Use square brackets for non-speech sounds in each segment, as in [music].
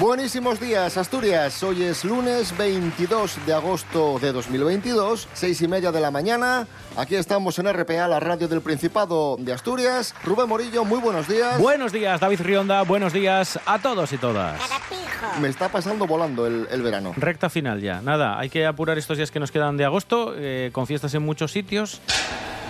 Buenísimos días, Asturias. Hoy es lunes 22 de agosto de 2022, seis y media de la mañana. Aquí estamos en RPA, la radio del Principado de Asturias. Rubén Morillo, muy buenos días. Buenos días, David Rionda. Buenos días a todos y todas. Me está pasando volando el, el verano. Recta final ya. Nada, hay que apurar estos días que nos quedan de agosto, eh, con fiestas en muchos sitios.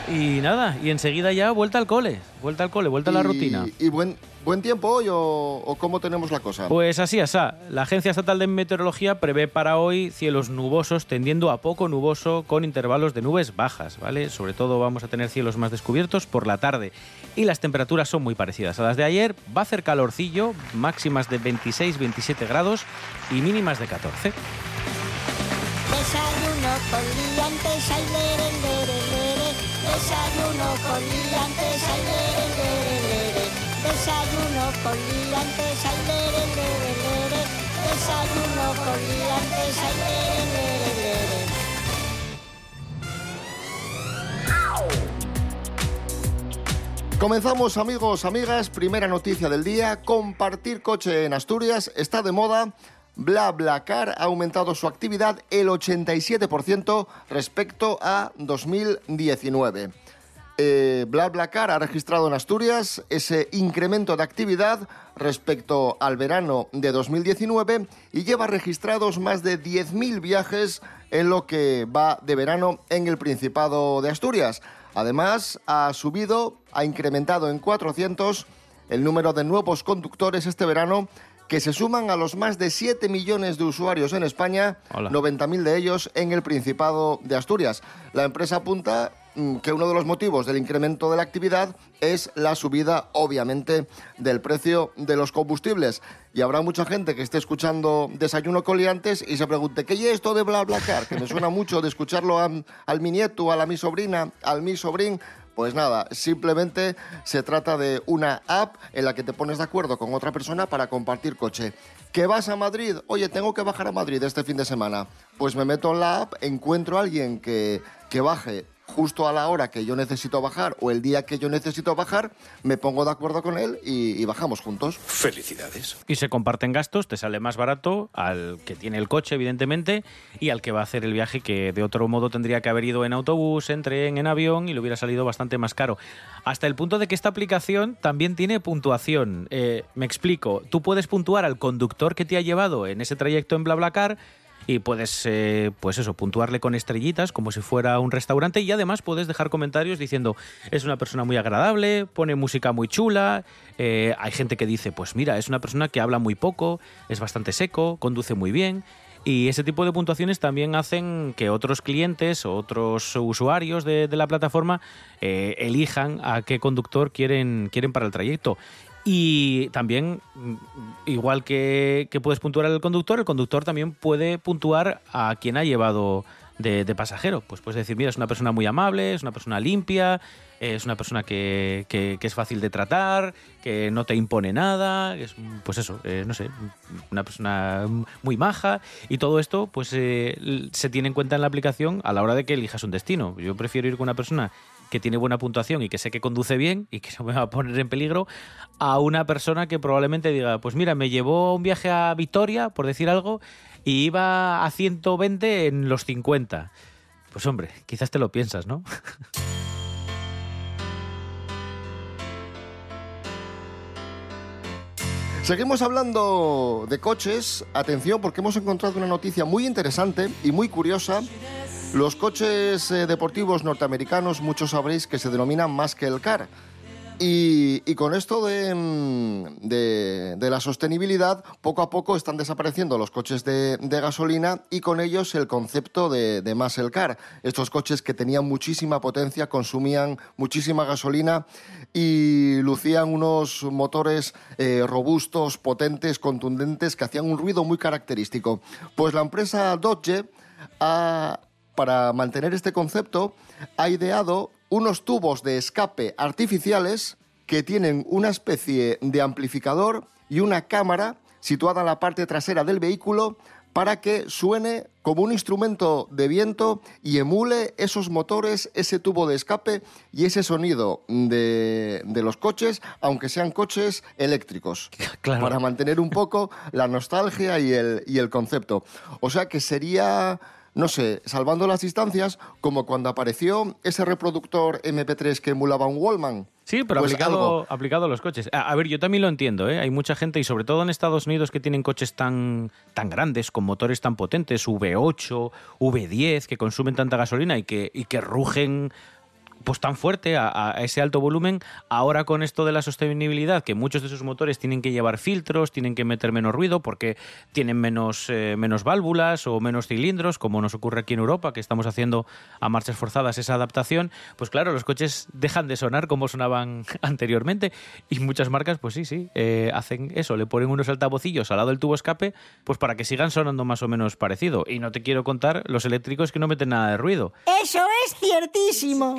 Y nada, y enseguida ya vuelta al cole, vuelta al cole, vuelta a la Y- rutina. ¿Y buen, buen tiempo hoy o, o cómo tenemos la cosa? Pues así, asá. La Agencia Estatal de Meteorología prevé para hoy cielos nubosos tendiendo a poco nuboso con intervalos de nubes bajas, ¿vale? Sobre todo vamos a tener cielos más descubiertos por la tarde. Y las temperaturas son muy parecidas a las de ayer. Va a hacer calorcillo, máximas de 26-27 grados y mínimas de 14. Desayuno con Desayuno con liantes, ay, lere, lere, lere. Desayuno con liantes, ay, lere, lere, lere. Desayuno con liantes, ay, lere, lere, lere. Comenzamos amigos, amigas, primera noticia del día, compartir coche en Asturias está de moda. BlaBlaCar ha aumentado su actividad el 87% respecto a 2019. Eh, BlaBlaCar ha registrado en Asturias ese incremento de actividad respecto al verano de 2019 y lleva registrados más de 10.000 viajes en lo que va de verano en el Principado de Asturias. Además, ha subido, ha incrementado en 400 el número de nuevos conductores este verano que se suman a los más de 7 millones de usuarios en España, Hola. 90.000 de ellos en el Principado de Asturias. La empresa apunta mm, que uno de los motivos del incremento de la actividad es la subida, obviamente, del precio de los combustibles. Y habrá mucha gente que esté escuchando Desayuno Coliantes y se pregunte, ¿qué es esto de BlaBlaCar? Que me suena mucho de escucharlo a- al mi nieto, a la mi sobrina, al mi sobrín. Pues nada, simplemente se trata de una app en la que te pones de acuerdo con otra persona para compartir coche. ¿Que vas a Madrid? Oye, tengo que bajar a Madrid este fin de semana. Pues me meto en la app, encuentro a alguien que, que baje justo a la hora que yo necesito bajar o el día que yo necesito bajar, me pongo de acuerdo con él y, y bajamos juntos. Felicidades. Y se comparten gastos, te sale más barato al que tiene el coche, evidentemente, y al que va a hacer el viaje que de otro modo tendría que haber ido en autobús, en tren, en avión y le hubiera salido bastante más caro. Hasta el punto de que esta aplicación también tiene puntuación. Eh, me explico, tú puedes puntuar al conductor que te ha llevado en ese trayecto en BlaBlaCar y puedes, eh, pues eso, puntuarle con estrellitas como si fuera un restaurante y además puedes dejar comentarios diciendo es una persona muy agradable, pone música muy chula, eh, hay gente que dice pues mira, es una persona que habla muy poco, es bastante seco, conduce muy bien. Y ese tipo de puntuaciones también hacen que otros clientes otros usuarios de, de la plataforma eh, elijan a qué conductor quieren, quieren para el trayecto. Y también, mm, igual que, que puedes puntuar al conductor, el conductor también puede puntuar a quien ha llevado de, pasajero. Pues puedes decir, mira, es una persona muy amable, es una persona limpia, es una persona que, que- que es fácil de tratar, que no te impone nada, es, mm, pues eso, eh, no sé, una persona muy maja. Y todo esto, pues eh, se tiene en cuenta en la aplicación a la hora de que elijas un destino. Yo prefiero ir con una persona que tiene buena puntuación y que sé que conduce bien y que [laughs] no me va a poner en peligro, a una persona que probablemente diga, pues mira, me llevó un viaje a Vitoria, por decir algo, y iba a 120 en los 50. Pues hombre, quizás te lo piensas, ¿no? [laughs] Seguimos hablando de coches. Atención, porque hemos encontrado una noticia muy interesante y muy curiosa. Los coches eh, deportivos norteamericanos, muchos sabréis que se denominan muscle car. Y, con esto de, mm, de- la sostenibilidad, poco a poco están desapareciendo los coches de, de gasolina y con ellos el concepto de, de muscle car. Estos coches que tenían muchísima potencia, consumían muchísima gasolina y lucían unos motores eh, robustos, potentes, contundentes, que hacían un ruido muy característico. Pues la empresa Dodge ha para mantener este concepto, ha ideado unos tubos de escape artificiales que tienen una especie de amplificador y una cámara situada en la parte trasera del vehículo para que suene como un instrumento de viento y emule esos motores, ese tubo de escape y ese sonido de, de los coches, aunque sean coches eléctricos, [laughs] Claro. para mantener un poco la nostalgia y el, y el concepto. O sea que sería, no sé, salvando las distancias, como cuando apareció ese reproductor MP3 que emulaba un Wallman. Sí, pero Pues aplicado, algo. aplicado a los coches. A, a ver, yo también lo entiendo, ¿eh? Hay mucha gente, y sobre todo en Estados Unidos, que tienen coches tan, tan grandes, con motores tan potentes, V8, V10, que consumen tanta gasolina y que, y que rugen pues tan fuerte a, a ese alto volumen, ahora con esto de la sostenibilidad, que muchos de sus motores tienen que llevar filtros, tienen que meter menos ruido porque tienen menos, eh, menos válvulas o menos cilindros, como nos ocurre aquí en Europa, que estamos haciendo a marchas forzadas esa adaptación, pues claro, los coches dejan de sonar como sonaban [laughs] anteriormente y muchas marcas, pues sí, sí, eh, hacen eso, le ponen unos altavocillos al lado del tubo escape, pues para que sigan sonando más o menos parecido. Y no te quiero contar los eléctricos que no meten nada de ruido. Eso es ciertísimo.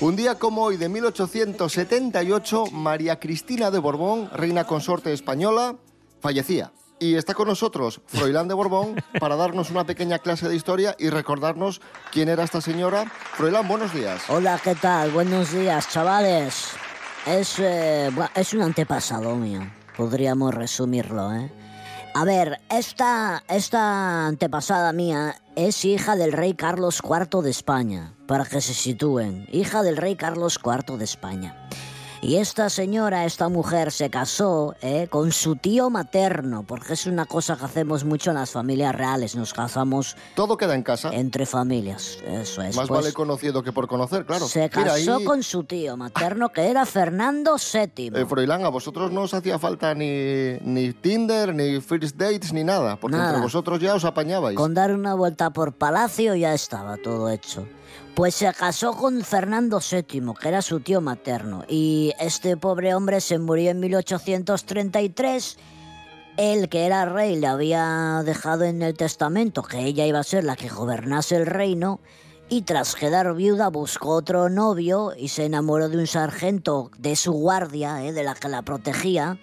Un día como hoy de 1878, María Cristina de Borbón, reina consorte española, fallecía. Y está con nosotros Froilán de Borbón para darnos una pequeña clase de historia y recordarnos quién era esta señora. Froilán, buenos días. Hola, ¿qué tal? Buenos días, chavales. Es, eh, es un antepasado mío. Podríamos resumirlo, ¿eh? A ver, esta, esta antepasada mía es hija del rey Carlos IV de España, para que se sitúen. Hija del rey Carlos IV de España. Y esta señora, esta mujer, se casó eh, con su tío materno, porque es una cosa que hacemos mucho en las familias reales. Nos casamos Todo queda en casa. entre familias. Eso es. Más Pues- vale conocido que por conocer, claro. se Mira, casó ahí, con su tío materno, que era Fernando VII. eh, Froilán, a vosotros no os hacía falta ni, ni Tinder, ni First Dates, ni nada, porque Nada. entre vosotros ya os apañabais. Con dar una vuelta por palacio ya estaba todo hecho. Pues se casó con Fernando VII, que era su tío materno. Y este pobre hombre se murió en 1833. Él, que era rey, le había dejado en el testamento que ella iba a ser la que gobernase el reino. Y tras quedar viuda buscó otro novio y se enamoró de un sargento de su guardia, eh, de la que la protegía.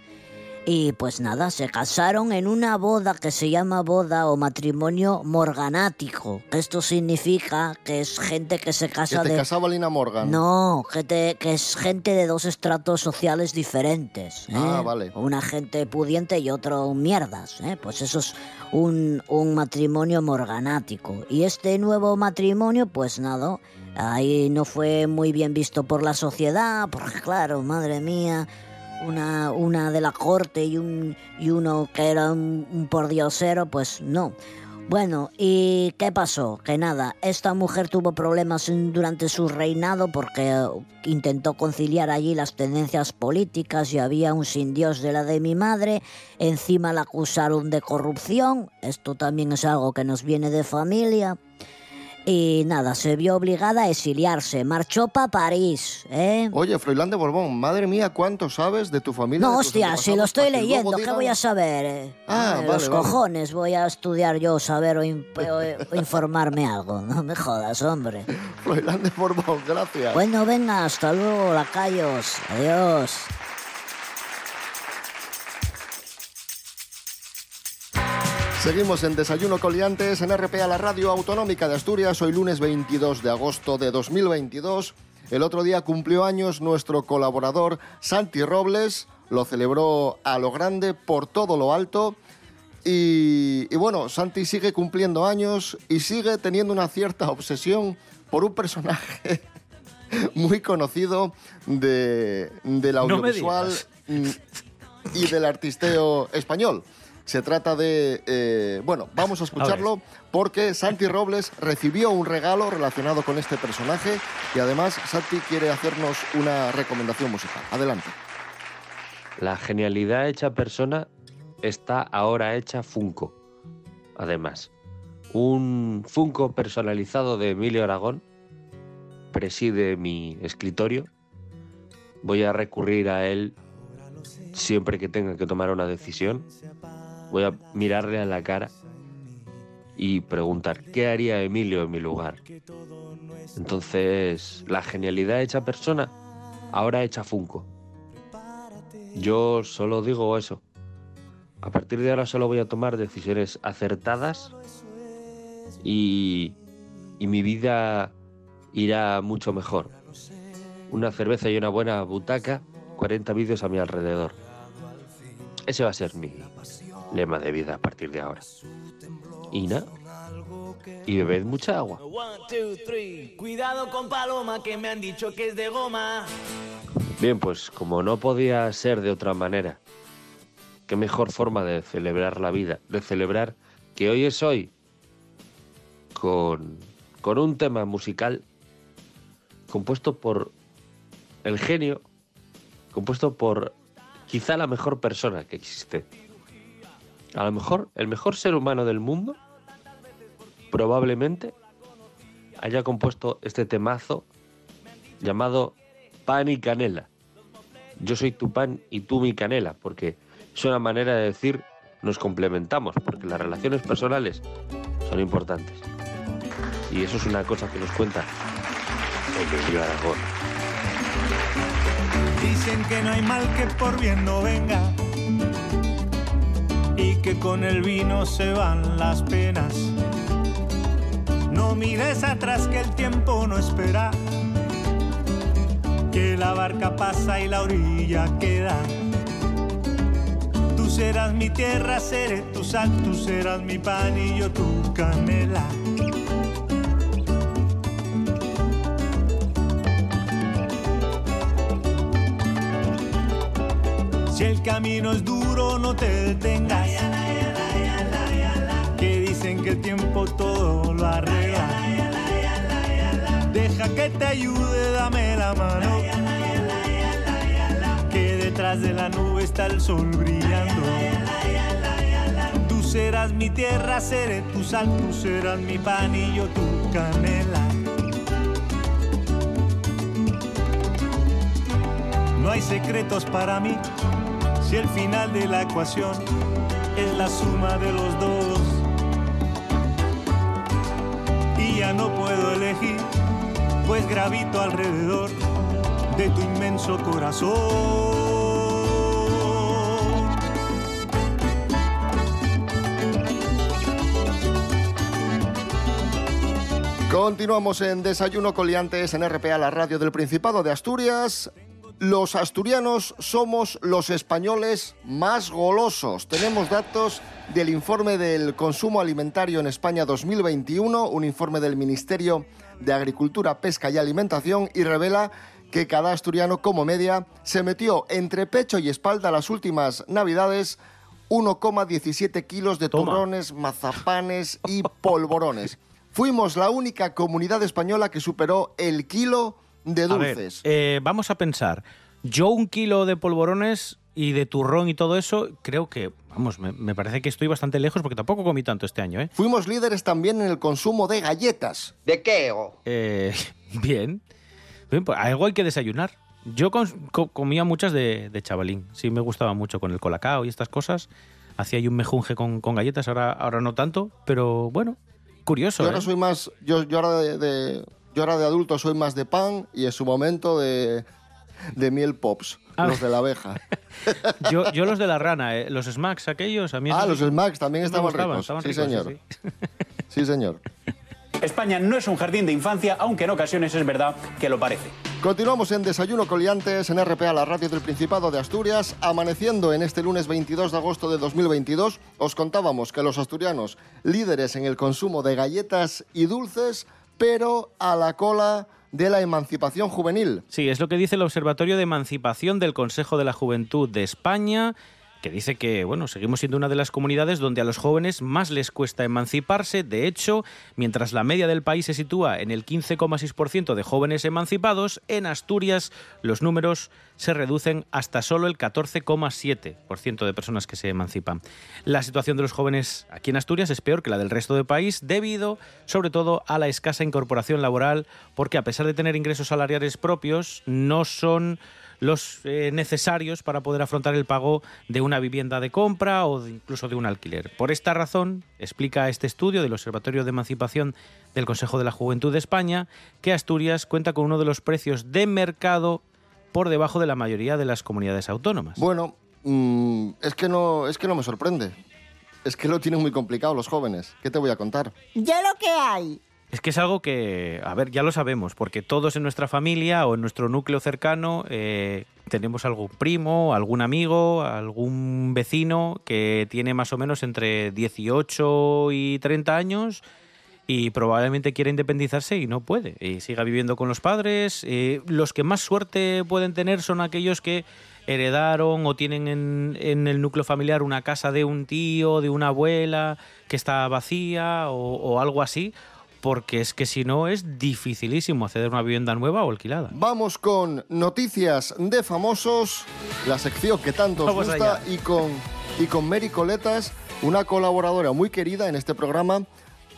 Y pues nada, se casaron en una boda que se llama boda o matrimonio morganático. Esto significa que es gente que se que casa te de... casaba Lina Morgan. No, que, te- que es gente de dos estratos sociales diferentes. ¿eh? Ah, vale. Una gente pudiente y otro mierdas. ¿eh? Pues eso es un, un matrimonio morganático. Y este nuevo matrimonio, pues nada, ahí no fue muy bien visto por la sociedad, porque claro, madre mía, una, una de la corte y, un, y uno que era un, un pordiosero, pues no. Bueno, ¿y qué pasó? Que nada, esta mujer tuvo problemas durante su reinado porque eh, intentó conciliar allí las tendencias políticas y había un sin Dios de la de mi madre, encima la acusaron de corrupción, esto también es algo que nos viene de familia. Y nada, se vio obligada a exiliarse, marchó para París, ¿eh? Oye, Froilán de Borbón, madre mía, ¿cuánto sabes de tu familia? No, hostia, si lo estoy leyendo, ¿qué digan- voy a saber? eh? Ah, Eh, vale, Los vale. cojones, voy a estudiar yo, saber o- o [laughs] informarme algo. No me jodas, hombre. Froilán de Borbón, gracias. Bueno, venga, hasta luego, lacayos. Adiós. Seguimos en Desayuno Coliantes en RPA, la radio autonómica de Asturias. Hoy lunes 22 de agosto de 2022. El otro día cumplió años nuestro colaborador Santi Robles. Lo celebró a lo grande, por todo lo alto. Y, y bueno, Santi sigue cumpliendo años y sigue teniendo una cierta obsesión por un personaje [laughs] muy conocido de, del audiovisual y del artisteo español. Se trata de... eh, bueno, vamos a escucharlo porque Santi Robles recibió un regalo relacionado con este personaje y además Santi quiere hacernos una recomendación musical. Adelante. La genialidad hecha persona está ahora hecha Funko. Además, un Funko personalizado de Emilio Aragón preside mi escritorio. Voy a recurrir a él siempre que tenga que tomar una decisión. Voy a mirarle a la cara y preguntar qué haría Emilio en mi lugar. Entonces, la genialidad hecha persona, ahora hecha Funko. Yo solo digo eso. A partir de ahora solo voy a tomar decisiones acertadas y, y mi vida irá mucho mejor. Una cerveza y una buena butaca, 40 vídeos a mi alrededor. Ese va a ser mi lema de vida a partir de ahora. Y nada. Y bebed mucha agua. One, two, three. Cuidado con Paloma que me han dicho que es de goma. Bien, pues como no podía ser de otra manera, qué mejor forma de celebrar la vida, de celebrar que hoy es hoy, con, con un tema musical compuesto por el genio, compuesto por quizá la mejor persona que existe. A lo mejor el mejor ser humano del mundo probablemente haya compuesto este temazo llamado Pan y Canela. Yo soy tu pan y tú mi canela, porque es una manera de decir nos complementamos, porque las relaciones personales son importantes. Y eso es una cosa que nos cuenta Aragón. Dicen que no hay mal que por bien no venga y que con el vino se van las penas. No mires atrás que el tiempo no espera, que la barca pasa y la orilla queda. Tú serás mi tierra, seré tu sal, tú serás mi pan y yo tu canela. Si el camino es duro, te detengas. Que dicen que el tiempo todo lo arregla. Deja que te ayude, dame la mano. Que detrás de la nube está el sol brillando. Tú serás mi tierra, seré tu sal, tú serás mi pan y yo tu canela. No hay secretos para mí si el final de la ecuación es la suma de los dos. Y ya no puedo elegir, pues gravito alrededor de tu inmenso corazón. Continuamos en Desayuno Coliantes en RPA, la radio del Principado de Asturias. Los asturianos somos los españoles más golosos. Tenemos datos del informe del consumo alimentario en España 2021, un informe del Ministerio de Agricultura, Pesca y Alimentación, y revela que cada asturiano como media se metió entre pecho y espalda las últimas navidades 1,17 kilos de Toma. turrones, mazapanes y polvorones. Fuimos la única comunidad española que superó el kilo de A ver, dulces. eh, vamos a pensar. Yo un kilo de polvorones y de turrón y todo eso, creo que, vamos, me, me parece que estoy bastante lejos porque tampoco comí tanto este año, ¿eh? Fuimos líderes también en el consumo de galletas. ¿De qué? Eh, [laughs] bien. Bien, pues algo hay que desayunar. Yo co- comía muchas de, de chavalín. Sí, me gustaba mucho con el colacao y estas cosas. Hacía yo un mejunje con, con galletas, ahora, ahora no tanto, pero bueno, curioso. Yo ahora ¿eh? soy más, yo, yo ahora de, de- yo ahora de adulto soy más de pan y en su momento de, de miel pops, Ah. los de la abeja. [laughs] Yo, yo los de la rana, ¿eh? los smacks aquellos, a mí ah, los Smacks también estaban ricos. estaban sí, ricos, señor. sí, sí. [laughs] Sí, señor. España no es un jardín de infancia, aunque en ocasiones es verdad que lo parece. Continuamos en Desayuno Coliantes en RPA, la radio del Principado de Asturias. Amaneciendo en este lunes 22 de agosto de 2022, os contábamos que los asturianos, líderes en el consumo de galletas y dulces, pero a la cola de la emancipación juvenil. Sí, es lo que dice el Observatorio de Emancipación del Consejo de la Juventud de España, que dice que, bueno, seguimos siendo una de las comunidades donde a los jóvenes más les cuesta emanciparse. De hecho, mientras la media del país se sitúa en el 15,6% de jóvenes emancipados, en Asturias los números se reducen hasta solo el 14,7% de personas que se emancipan. La situación de los jóvenes aquí en Asturias es peor que la del resto del país debido, sobre todo, a la escasa incorporación laboral, porque a pesar de tener ingresos salariales propios, no son los eh, necesarios para poder afrontar el pago de una vivienda de compra o de- incluso de un alquiler. Por esta razón, explica este estudio del Observatorio de Emancipación del Consejo de la Juventud de España, que Asturias cuenta con uno de los precios de mercado por debajo de la mayoría de las comunidades autónomas. Bueno, mm, es, que no, es que no me sorprende. Es que lo tienen muy complicado los jóvenes. ¿Qué te voy a contar? Ya lo que hay. Es que es algo que, a ver, ya lo sabemos, porque todos en nuestra familia o en nuestro núcleo cercano eh, tenemos algún primo, algún amigo, algún vecino que tiene más o menos entre 18 y 30 años y probablemente quiere independizarse y no puede. Y siga viviendo con los padres. Los que más suerte pueden tener son aquellos que heredaron o tienen en, en el núcleo familiar una casa de un tío, de una abuela que está vacía o, o algo así, porque es que si no es dificilísimo acceder a una vivienda nueva o alquilada. Vamos con noticias de famosos, la sección que tanto os Vamos gusta, allá. y con, y con Mary Coletas, una colaboradora muy querida en este programa.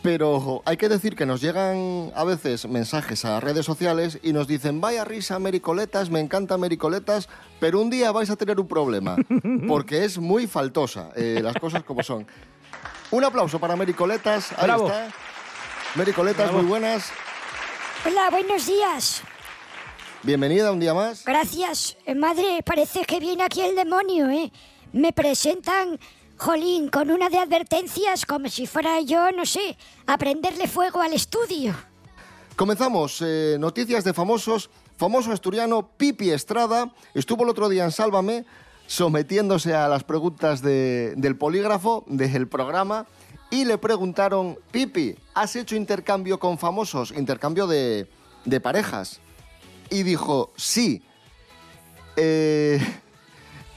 Pero hay que decir que nos llegan a veces mensajes a redes sociales y nos dicen, vaya risa Mericoletas, me encanta Mericoletas, pero un día vais a tener un problema, [laughs] porque es muy faltosa, eh, las cosas como son. Un aplauso para Mericoletas, ahí Bravo. está. Mericoletas, Bravo. muy buenas. Hola, buenos días. Bienvenida un día más. Gracias. Eh, Madre, parece que viene aquí el demonio, ¿eh? Me presentan, jolín, con una de advertencias como si fuera yo, no sé, a prenderle fuego al estudio. Comenzamos, eh, noticias de famosos. Famoso asturiano Pipi Estrada estuvo el otro día en Sálvame sometiéndose a las preguntas de- del polígrafo del programa y le preguntaron, Pipi, ¿has hecho intercambio con famosos? Intercambio de, de parejas. Y dijo, sí. Eh,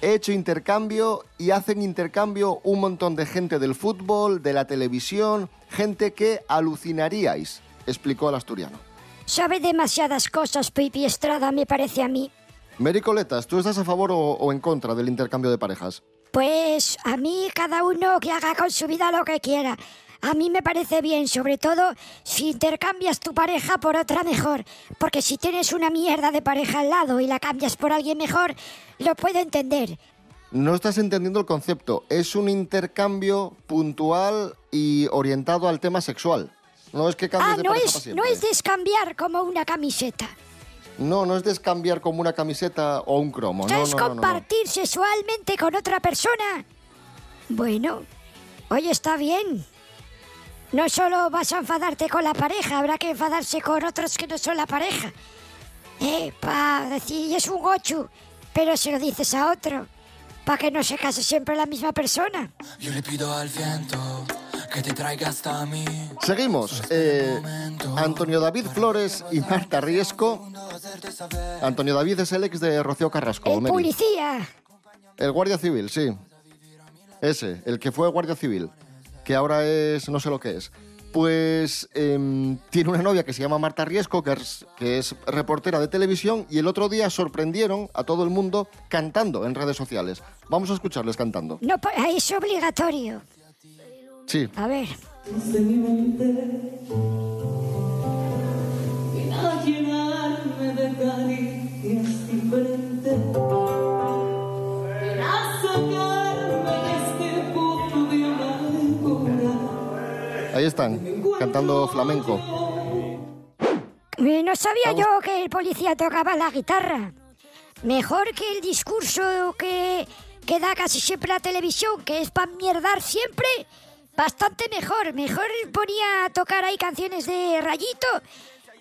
he hecho intercambio y hacen intercambio un montón de gente del fútbol, de la televisión, gente que alucinaríais, explicó el asturiano. Sabe demasiadas cosas, Pipi Estrada, me parece a mí. Mary Coletas, ¿tú estás a favor o, o en contra del intercambio de parejas? Pues a mí cada uno que haga con su vida lo que quiera. A mí me parece bien, sobre todo si intercambias tu pareja por otra mejor. Porque si tienes una mierda de pareja al lado y la cambias por alguien mejor, lo puedo entender. No estás entendiendo el concepto. Es un intercambio puntual y orientado al tema sexual. No es que cambies Ah, de no pareja es, para no siempre. es descambiar como una camiseta. No, no es descambiar como una camiseta o un cromo. No, es no, no, no, no. compartir sexualmente con otra persona. Bueno, hoy está bien. No solo vas a enfadarte con la pareja, habrá que enfadarse con otros que no son la pareja. Eh, para decir, es un gochu, pero se lo dices a otro, para que no se case siempre la misma persona. Yo le pido al viento que te traiga hasta mí. Seguimos. Eh, Antonio David Flores y Marta Riesco. Antonio David es el ex de Rocío Carrasco. El Mary. policía. El guardia civil, sí. Ese, el que fue guardia civil, que ahora es no sé lo que es. Pues em, tiene una novia que se llama Marta Riesco, que es, que es reportera de televisión, y el otro día sorprendieron a todo el mundo cantando en redes sociales. Vamos a escucharles cantando. No, es obligatorio. Sí. A ver. Ahí están, cantando flamenco. No sabía yo que el policía tocaba la guitarra. Mejor que el discurso que, que da casi siempre la televisión, que es para mierdar siempre. Bastante mejor. Mejor ponía a tocar ahí canciones de rayito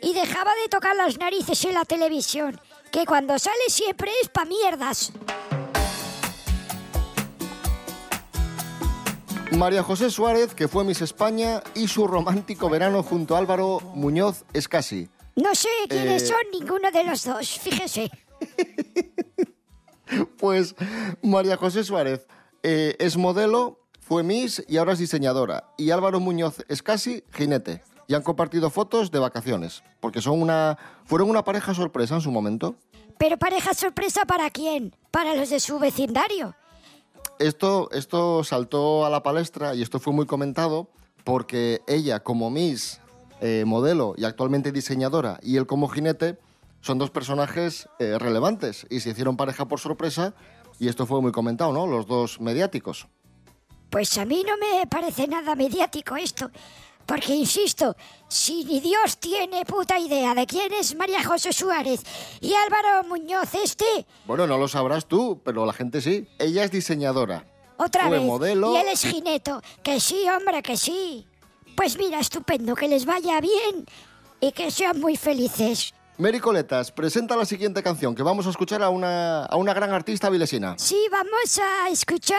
y dejaba de tocar las narices en la televisión. Que cuando sale siempre es pa' mierdas. María José Suárez, que fue Miss España, y su romántico verano junto a Álvaro Muñoz Escasi. No sé quiénes Eh. son ninguno de los dos, fíjese. [laughs] Pues María José Suárez eh, es modelo, fue Miss y ahora es diseñadora. Y Álvaro Muñoz Escasi, jinete. Y han compartido fotos de vacaciones, porque son una, fueron una pareja sorpresa en su momento. Pero pareja sorpresa para quién? Para los de su vecindario. Esto, esto saltó a la palestra y esto fue muy comentado porque ella como Miss, eh, modelo y actualmente diseñadora, y él como jinete, son dos personajes eh, relevantes y se hicieron pareja por sorpresa y esto fue muy comentado, ¿no? Los dos mediáticos. Pues a mí no me parece nada mediático esto. Porque, insisto, si ni Dios tiene puta idea de quién es María José Suárez y Álvaro Muñoz este, Bueno, no lo sabrás tú, pero la gente sí. Ella es diseñadora. otra Fue vez, modelo. y él es jineto, que sí, hombre, que sí. Pues mira, estupendo, que les vaya bien y que sean muy felices. Mary Coletas, presenta la siguiente canción, que vamos a escuchar a una, a una gran artista vilesina. Sí, vamos a escuchar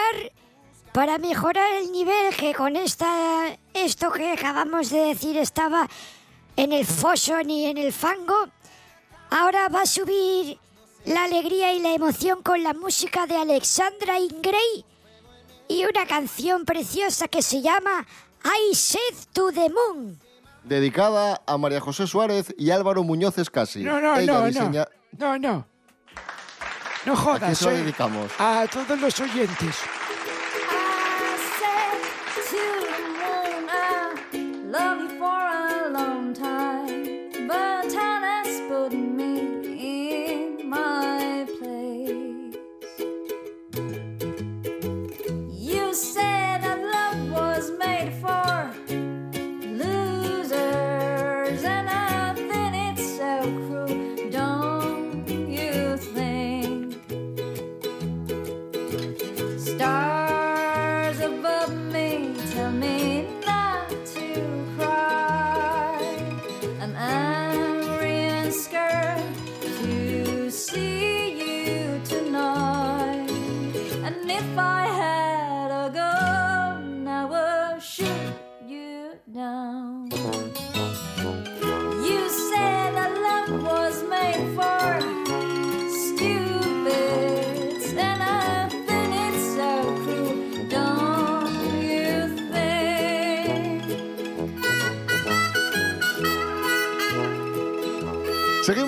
para mejorar el nivel que con esta esto que acabamos de decir estaba en el foso ni en el fango. Ahora va a subir la alegría y la emoción con la música de Alexandra Ingray y una canción preciosa que se llama I Said to the Moon. Dedicada a María José Suárez y Álvaro Muñoz Escasi. No, no, Ella no, diseña- no. No, no. No ¿A jodas. qué se lo eh, dedicamos? A todos los oyentes.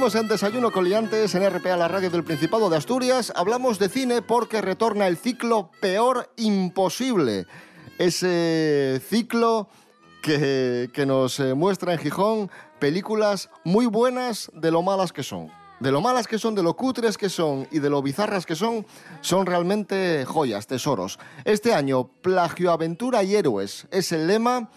Seguimos en Desayuno con Liantes en RPA, la radio del Principado de Asturias. Hablamos de cine porque retorna el ciclo Peor Imposible. Ese ciclo que, que nos eh, muestra en Gijón películas muy buenas de lo malas que son. De lo malas que son, de lo cutres que son y de lo bizarras que son, son realmente joyas, tesoros. Este año, Plagio, Aventura y Héroes es el lema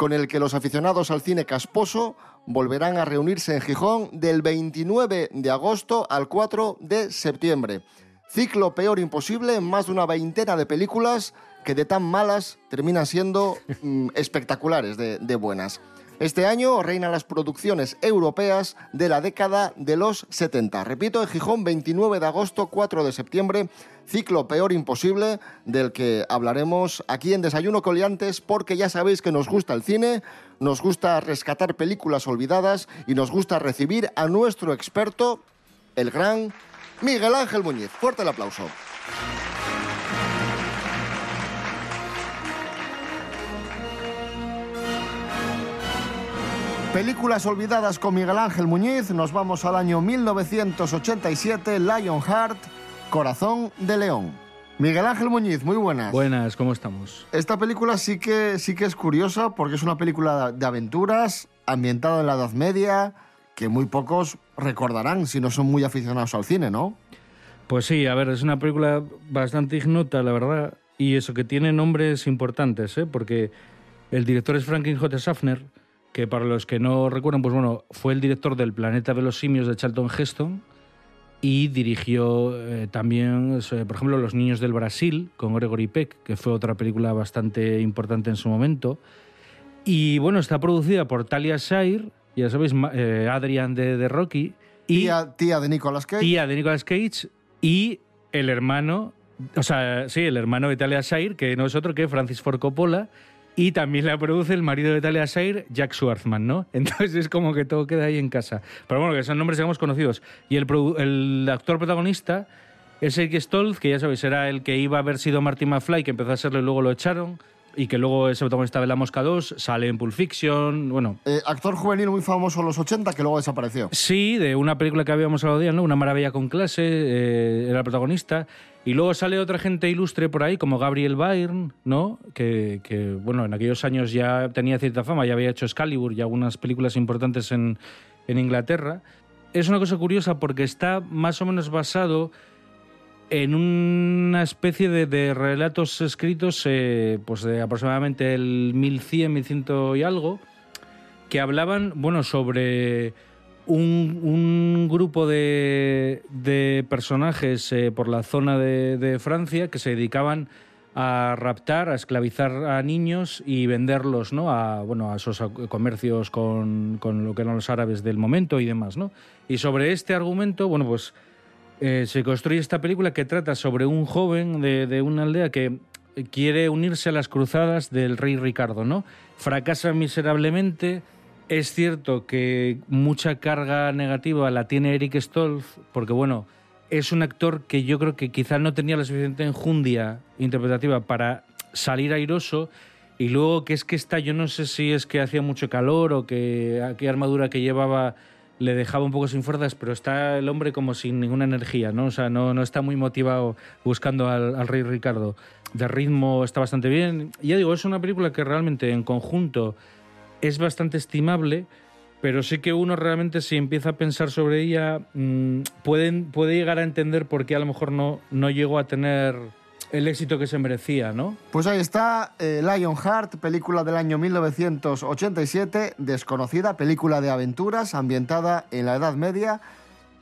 con el que los aficionados al cine casposo volverán a reunirse en Gijón del 29 de agosto al 4 de septiembre. Ciclo peor imposible, más de una veintena de películas que de tan malas terminan siendo mm, espectaculares de, de buenas. Este año reinan las producciones europeas de la década de los 70. Repito, en Gijón, 29 de agosto, 4 de septiembre, ciclo peor imposible, del que hablaremos aquí en Desayuno Coliantes, porque ya sabéis que nos gusta el cine, nos gusta rescatar películas olvidadas y nos gusta recibir a nuestro experto, el gran Miguel Ángel Muñiz. Fuerte el aplauso. Películas olvidadas con Miguel Ángel Muñiz. Nos vamos al año 1987, Lionheart, Corazón de León. Miguel Ángel Muñiz, muy buenas. Buenas, ¿cómo estamos? Esta película sí que, sí que es curiosa porque es una película de aventuras ambientada en la Edad Media que muy pocos recordarán si no son muy aficionados al cine, ¿no? Pues sí, a ver, es una película bastante ignota, la verdad, y eso que tiene nombres importantes, ¿eh? porque el director es Franklin J. Schaffner, que para los que no recuerdan, pues bueno, fue el director del Planeta de los Simios de Charlton Heston y dirigió eh, también, por ejemplo, Los Niños del Brasil con Gregory Peck, que fue otra película bastante importante en su momento. Y bueno, está producida por Talia Shire, ya sabéis, eh, Adrian de, de Rocky. Y Tía, tía de Nicolas Cage. tía de Nicolas Cage y el hermano, o sea, sí, el hermano de Talia Shire, que no es otro que Francis Ford Coppola, y también la produce el marido de Talia Shire, Jack Schwartzman, ¿no? [laughs] Entonces es como que todo queda ahí en casa. Pero bueno, que son nombres digamos conocidos. Y el, el actor protagonista es Eric Stoltz, que ya sabéis, era el que iba a haber sido Marty McFly, que empezó a serlo y luego lo echaron. Y que luego ese protagonista de La Mosca 2 sale en Pulp Fiction, bueno, Eh, actor juvenil muy famoso en los 80 que luego desapareció. Sí, de una película que habíamos hablado de ¿no? Una maravilla con clase, eh, era el protagonista. Y luego sale otra gente ilustre por ahí, como Gabriel Byrne, ¿no? Que, bueno, en aquellos años ya tenía cierta fama, ya había hecho Excalibur y algunas películas importantes en, en Inglaterra. es una cosa curiosa porque está más o menos basado en una especie de, de relatos escritos eh, pues de aproximadamente el 1100, 1100 y algo, que hablaban, bueno, sobre un, grupo de, personajes eh, por la zona de, de Francia que se dedicaban a raptar, a esclavizar a niños y venderlos ¿no? a, bueno, a esos comercios con, con lo que eran los árabes del momento y demás. ¿no? Y sobre este argumento, bueno, pues eh, se construye esta película que trata sobre un joven de, de una aldea que quiere unirse a las cruzadas del rey Ricardo, ¿no? Fracasa miserablemente. Es cierto que mucha carga negativa la tiene Eric Stolz, porque bueno, es un actor que yo creo que quizá no tenía la suficiente enjundia interpretativa para salir airoso. Y luego que es que está, yo no sé si es que hacía mucho calor o que aquella armadura que llevaba le dejaba un poco sin fuerzas, pero está el hombre como sin ninguna energía, ¿no? O sea, no, no está muy motivado buscando al, al rey Ricardo. De ritmo está bastante bien. Y ya digo, es una película que realmente en conjunto es bastante estimable, pero sí que uno realmente si empieza a pensar sobre ella mmm, pueden, puede llegar a entender por qué a lo mejor no, no llegó a tener el éxito que se merecía, ¿no? Pues ahí está eh, Lionheart, película del año 1987, desconocida, película de aventuras ambientada en la Edad Media,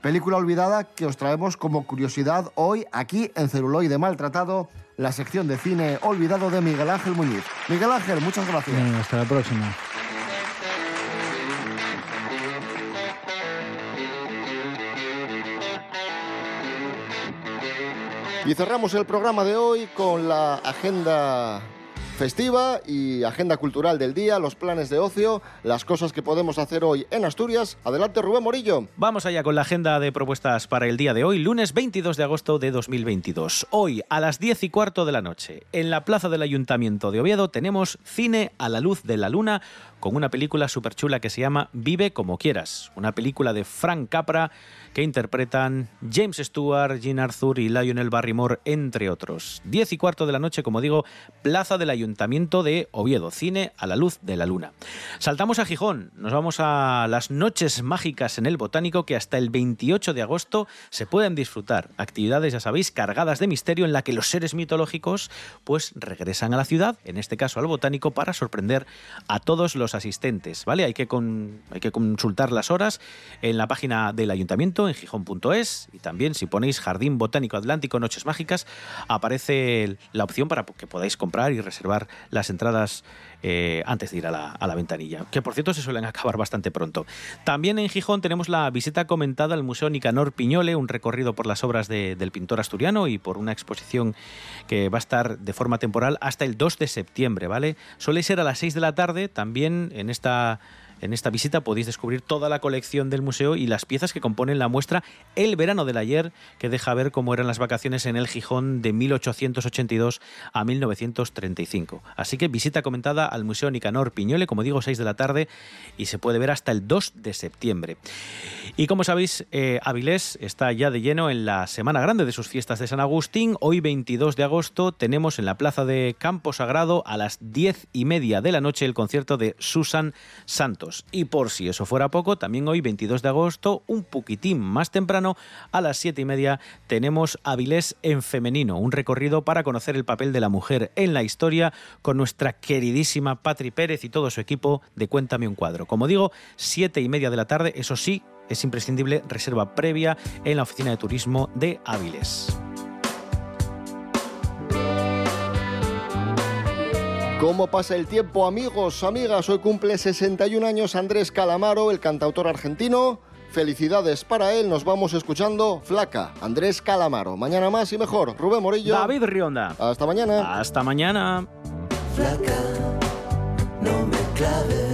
película olvidada que os traemos como curiosidad hoy aquí en Celuloide Maltratado, la sección de cine olvidado de Miguel Ángel Muñiz. Miguel Ángel, muchas gracias. Venga, hasta la próxima. Y cerramos el programa de hoy con la agenda festiva y agenda cultural del día, los planes de ocio, las cosas que podemos hacer hoy en Asturias. Adelante, Rubén Morillo. Vamos allá con la agenda de propuestas para el día de hoy, lunes 22 de agosto de 2022. Hoy, a las 10 y cuarto de la noche, en la plaza del Ayuntamiento de Oviedo, tenemos Cine a la luz de la luna con una película súper chula que se llama Vive como quieras, una película de Frank Capra que interpretan James Stewart, Jean Arthur y Lionel Barrymore, entre otros. 10 y cuarto de la noche, como digo, Plaza del Ayuntamiento de Oviedo, cine a la luz de la luna. Saltamos a Gijón, nos vamos a las noches mágicas en el Botánico que hasta el 28 de agosto se pueden disfrutar. Actividades, ya sabéis, cargadas de misterio en la que los seres mitológicos pues regresan a la ciudad, en este caso al Botánico, para sorprender a todos los asistentes, ¿vale? Hay que, hay que consultar las horas en la página del ayuntamiento en gijón.es y también si ponéis Jardín Botánico Atlántico Noches Mágicas aparece la opción para que podáis comprar y reservar las entradas eh, antes de ir a la, a la, ventanilla, que por cierto se suelen acabar bastante pronto. También en Gijón tenemos la visita comentada al Museo Nicanor Piñole, un recorrido por las obras de, del pintor asturiano y por una exposición que va a estar de forma temporal hasta el 2 de septiembre, ¿vale? Suele ser a las 6 de la tarde, también en esta en esta visita podéis descubrir toda la colección del museo y las piezas que componen la muestra El verano del ayer, que deja ver cómo eran las vacaciones en el Gijón de 1882 a 1935. Así que visita comentada al Museo Nicanor Piñole, como digo, 6 de la tarde, y se puede ver hasta el 2 de septiembre. Y como sabéis, eh, Avilés está ya de lleno en la semana grande de sus fiestas de San Agustín. Hoy, 22 de agosto, tenemos en la plaza de Campo Sagrado a las 10 y media de la noche el concierto de Susan Santos. Y por si eso fuera poco, también hoy, 22 de agosto, un poquitín más temprano, a las 7 y media, tenemos Avilés en femenino, un recorrido para conocer el papel de la mujer en la historia con nuestra queridísima Patri Pérez y todo su equipo de Cuéntame un cuadro. Como digo, 7 y media de la tarde, eso sí, es imprescindible reserva previa en la oficina de turismo de Áviles. ¿Cómo pasa el tiempo, amigos, amigas? Hoy cumple 61 años Andrés Calamaro, el cantautor argentino. Felicidades para él, nos vamos escuchando Flaca, Andrés Calamaro. Mañana más y mejor. Rubén Morillo. David Rionda. Hasta mañana. Hasta mañana. Flaca, no me claves